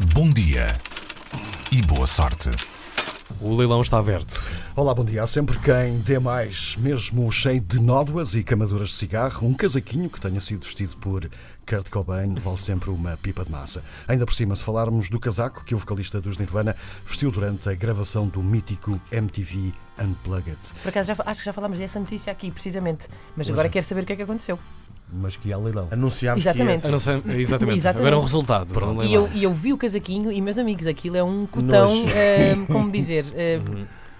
Bom dia e boa sorte. O leilão está aberto. Olá, bom dia. Há sempre quem dê mais, mesmo cheio de nódoas e camaduras de cigarro, um casaquinho que tenha sido vestido por Kurt Cobain vale sempre uma pipa de massa. Ainda por cima, se falarmos do casaco que o vocalista dos Nirvana vestiu durante a gravação do mítico MTV Unplugged. Por acaso, já, acho que já falámos dessa notícia aqui, precisamente. Mas agora quero saber o que é que aconteceu. Mas que há leilão. Anunciámos Exatamente. que não sei, exatamente. Exatamente. Agora é um resultado. um E eu, e eu vi o casaquinho e, meus amigos, aquilo é um cotão, eh, como dizer, eh,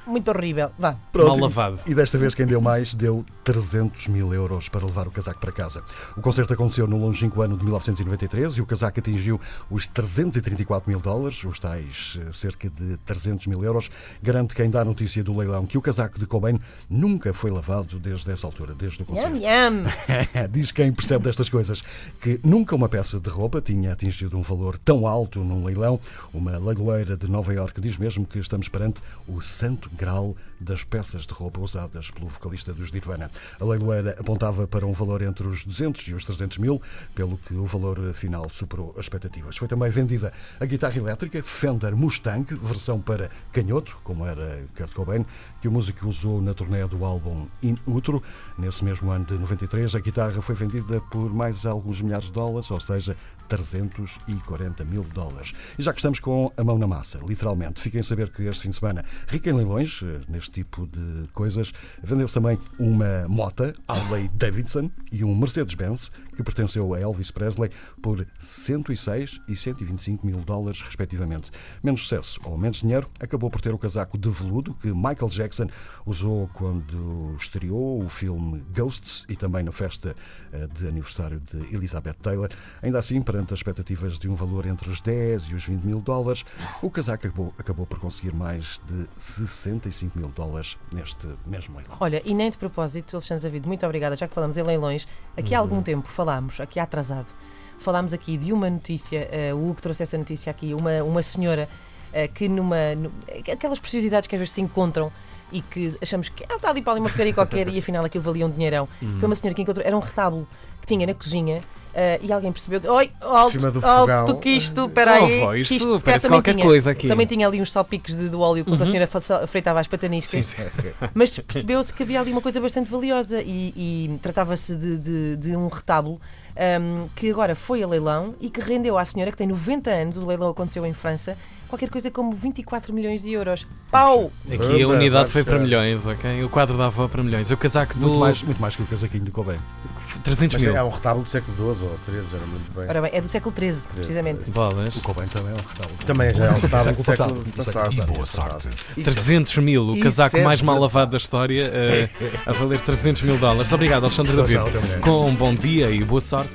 muito horrível. Vá. Mal lavado. E desta vez quem deu mais deu 300 mil euros para levar o casaco para casa. O concerto aconteceu no longínquo ano de 1993 e o casaco atingiu os 334 mil dólares, os tais eh, cerca de 300 mil euros. Garante quem dá a notícia do leilão que o casaco de Cobain nunca foi lavado desde essa altura, desde o concerto. Nham, nham. Diz quem percebe destas coisas que nunca uma peça de roupa tinha atingido um valor tão alto num leilão. Uma leiloeira de Nova Iorque diz mesmo que estamos perante o santo grau das peças de roupa usadas pelo vocalista dos Nirvana. A leiloeira apontava para um valor entre os 200 e os 300 mil, pelo que o valor final superou as expectativas. Foi também vendida a guitarra elétrica Fender Mustang, versão para canhoto, como era Kurt Cobain, que o músico usou na turnê do álbum In Utero. Nesse mesmo ano de 93, a guitarra foi vendida por mais alguns milhares de dólares, ou seja, 340 mil dólares. E já que estamos com a mão na massa, literalmente, fiquem a saber que este fim de semana, rico em leilões, eh, neste tipo de coisas, vendeu-se também uma Mota Harley Davidson e um Mercedes-Benz que pertenceu a Elvis Presley por 106 e 125 mil dólares, respectivamente. Menos sucesso ou menos dinheiro, acabou por ter o casaco de veludo que Michael Jackson usou quando estreou o filme Ghosts e também na festa eh, de aniversário de Elizabeth Taylor. Ainda assim, perante as expectativas de um valor entre os 10 e os 20 mil dólares, o casaco acabou, acabou por conseguir mais de 65 mil dólares neste mesmo leilão. Olha, e nem de propósito, Alexandre David, muito obrigada, já que falamos em leilões, aqui há algum tempo falámos, aqui há atrasado, falámos aqui de uma notícia, eh, o Hugo trouxe essa notícia aqui, uma, uma senhora eh, que numa. nu- aquelas preciosidades que às vezes se encontram e que achamos que ah, está ali para ali uma porcaria qualquer e afinal aquilo valia um dinheirão. Foi uma senhora que encontrou, era um retábulo que tinha na cozinha. eh, e alguém percebeu que. Oi, alto, alto que isto, espera aí. Oh, vó, isto calhar parece também qualquer tinha- coisa aqui. Também tinha ali uns salpicos de, do óleo com que a senhora freitava as pataniscas. Sim, sim. Mas percebeu-se que havia ali uma coisa bastante valiosa e, e tratava-se de, de- de um retábulo ahm, que agora foi a leilão e que rendeu à senhora, que tem 90 anos, o leilão aconteceu em França, qualquer coisa como 24 milhões de euros. Pau! Aqui a unidade foi para milhões, ok? O quadro da avó para milhões. O casaco do Muito mais, muito mais que o casaquinho de Cobain. 300 Mas mil. é um retábulo do século XII ou XIII, me lembro bem. Ora bem, é do século XIII, precisamente. Bolas. O Cobain também é um retábulo. Também já é um retábulo do Século século passado. E boa sorte. Isso- 300 mil, o casaco é mais mal lavado da história, eh, a valer 300 mil dólares. Obrigado, Alexandre David. Com um bom dia e boa sorte.